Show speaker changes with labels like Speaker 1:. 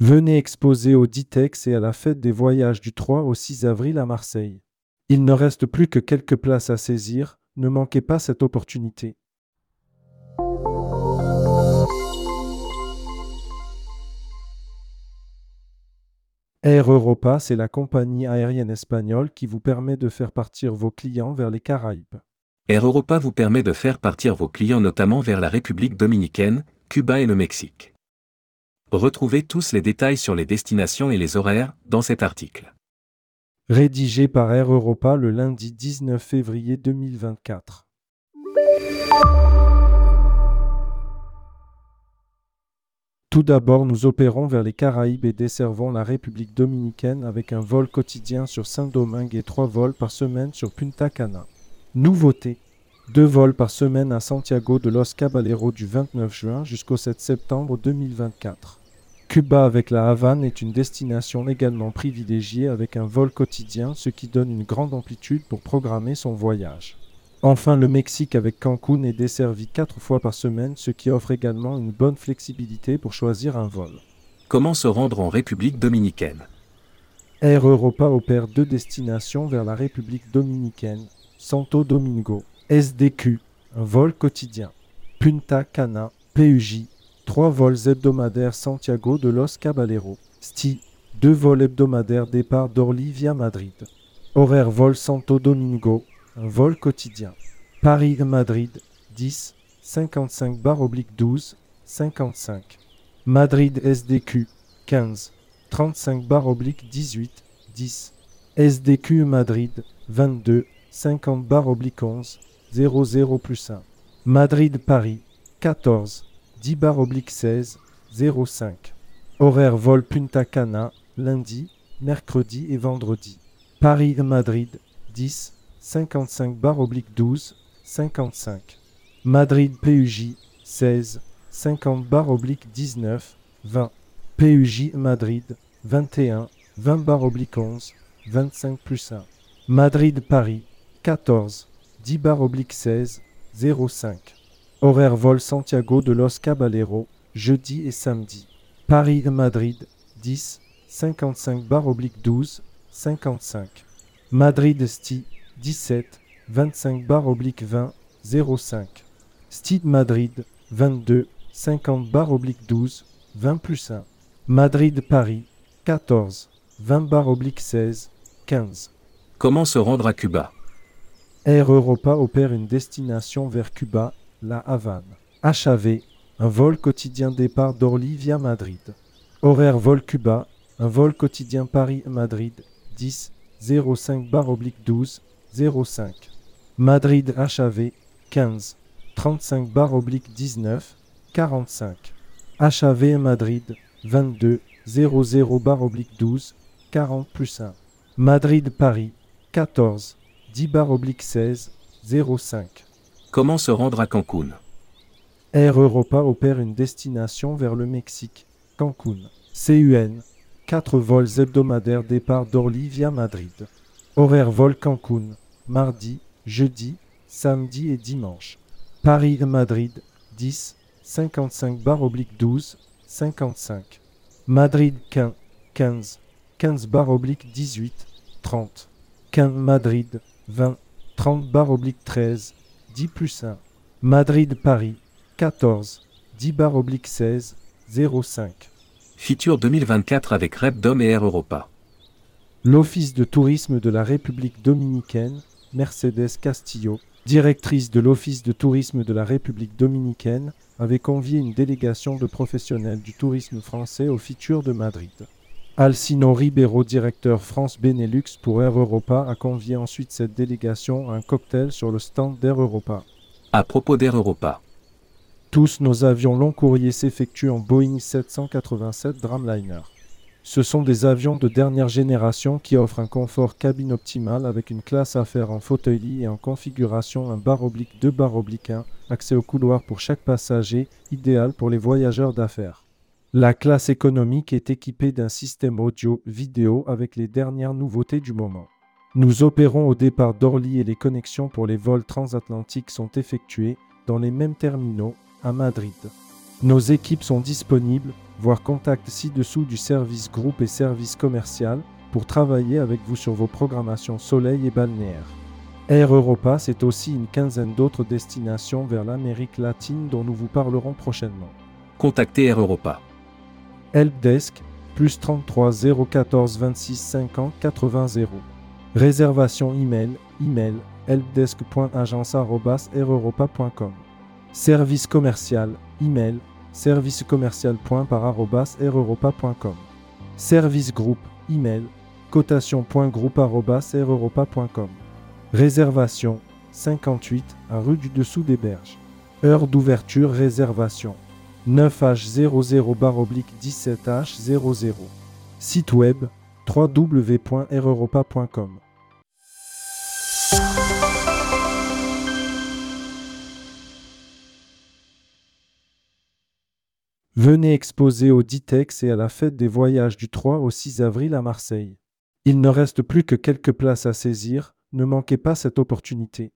Speaker 1: Venez exposer au Ditex et à la fête des voyages du 3 au 6 avril à Marseille. Il ne reste plus que quelques places à saisir, ne manquez pas cette opportunité. Air Europa, c'est la compagnie aérienne espagnole qui vous permet de faire partir vos clients vers les Caraïbes.
Speaker 2: Air Europa vous permet de faire partir vos clients notamment vers la République dominicaine, Cuba et le Mexique. Retrouvez tous les détails sur les destinations et les horaires dans cet article.
Speaker 1: Rédigé par Air Europa le lundi 19 février 2024. Tout d'abord, nous opérons vers les Caraïbes et desservons la République dominicaine avec un vol quotidien sur Saint-Domingue et trois vols par semaine sur Punta Cana. Nouveauté deux vols par semaine à Santiago de Los Caballeros du 29 juin jusqu'au 7 septembre 2024. Cuba avec la Havane est une destination également privilégiée avec un vol quotidien, ce qui donne une grande amplitude pour programmer son voyage. Enfin, le Mexique avec Cancun est desservi quatre fois par semaine, ce qui offre également une bonne flexibilité pour choisir un vol.
Speaker 2: Comment se rendre en République dominicaine?
Speaker 1: Air Europa opère deux destinations vers la République dominicaine, Santo Domingo, SDQ, un vol quotidien, Punta Cana, PUJ, trois vols hebdomadaires Santiago de Los Caballeros, STI, deux vols hebdomadaires départ d'Orly via Madrid, horaire vol Santo Domingo, un vol quotidien. Paris-Madrid, 10, 55 bar oblique 12, 55. Madrid SDQ, 15, 35 bar oblique 18, 10. SDQ Madrid, 22, 50 bar oblique 11, 00 plus 1. Madrid-Paris, 14, 10 bar oblique 16, 05. Horaire vol Punta Cana, lundi, mercredi et vendredi. Paris-Madrid, 10, 55 bar oblique 12, 55. Madrid PUJ 16, 50 bar oblique 19, 20. PUJ Madrid 21, 20 bar oblique 11, 25 plus 1. Madrid Paris 14, 10 bar oblique 16, 05. Horaire vol Santiago de Los Caballeros, jeudi et samedi. Paris Madrid 10, 55 bar oblique 12, 55. Madrid Sti 17 25 bar oblique 20 05. Stade Madrid 22 50 bar oblique 12 20 plus 1. Madrid Paris 14 20 bar oblique 16 15.
Speaker 2: Comment se rendre à Cuba?
Speaker 1: Air Europa opère une destination vers Cuba, la Havane. HAV, un vol quotidien départ d'Orly via Madrid. Horaire vol Cuba, un vol quotidien Paris-Madrid 10 05 bar oblique 12 05. Madrid HAV 15 35 bar oblique 19 45. HAV Madrid 22 00 bar oblique 12 40 plus 1. Madrid Paris 14 10 bar oblique 16 05.
Speaker 2: Comment se rendre à Cancun?
Speaker 1: Air Europa opère une destination vers le Mexique, Cancun. CUN 4 vols hebdomadaires départ d'Orly via Madrid. Horaire vol Cancun, mardi, jeudi, samedi et dimanche. Paris-Madrid, 10, 55 bar oblique 12, 55. Madrid-Quin, 15, 15 bar oblique 18, 30. Quin-Madrid, 20, 30 bar oblique 13, 10 plus 1. Madrid-Paris, 14, 10 bar oblique 16, 05.
Speaker 2: Feature 2024 avec Repdom et Air Europa.
Speaker 1: L'Office de tourisme de la République dominicaine, Mercedes Castillo, directrice de l'Office de tourisme de la République dominicaine, avait convié une délégation de professionnels du tourisme français au Feature de Madrid. Alcino Ribeiro, directeur France Benelux pour Air Europa, a convié ensuite cette délégation à un cocktail sur le stand d'Air Europa.
Speaker 2: À propos d'Air Europa.
Speaker 1: Tous nos avions long courrier s'effectuent en Boeing 787 Dreamliner. Ce sont des avions de dernière génération qui offrent un confort cabine optimal avec une classe affaire en fauteuil lit et en configuration un bar oblique 2 bar oblique 1, accès au couloir pour chaque passager, idéal pour les voyageurs d'affaires. La classe économique est équipée d'un système audio vidéo avec les dernières nouveautés du moment. Nous opérons au départ d'Orly et les connexions pour les vols transatlantiques sont effectuées dans les mêmes terminaux à Madrid. Nos équipes sont disponibles Voir contact ci-dessous du service groupe et service commercial pour travailler avec vous sur vos programmations soleil et balnéaire. Air Europa, c'est aussi une quinzaine d'autres destinations vers l'Amérique latine dont nous vous parlerons prochainement.
Speaker 2: Contactez Air Europa.
Speaker 1: Helpdesk, plus 33 014 26 50 80 0. Réservation email, email, helpdesk.agence.aireuropa.com. Service commercial, email, servicecommercial.par.aireuropa.com. Service groupe, email, cotation.groupe.aireuropa.com. Réservation 58 à rue du Dessous des Berges. Heure d'ouverture réservation 9H00-17H00. Site web www.aireuropa.com. Venez exposer au Ditex et à la fête des voyages du 3 au 6 avril à Marseille. Il ne reste plus que quelques places à saisir, ne manquez pas cette opportunité.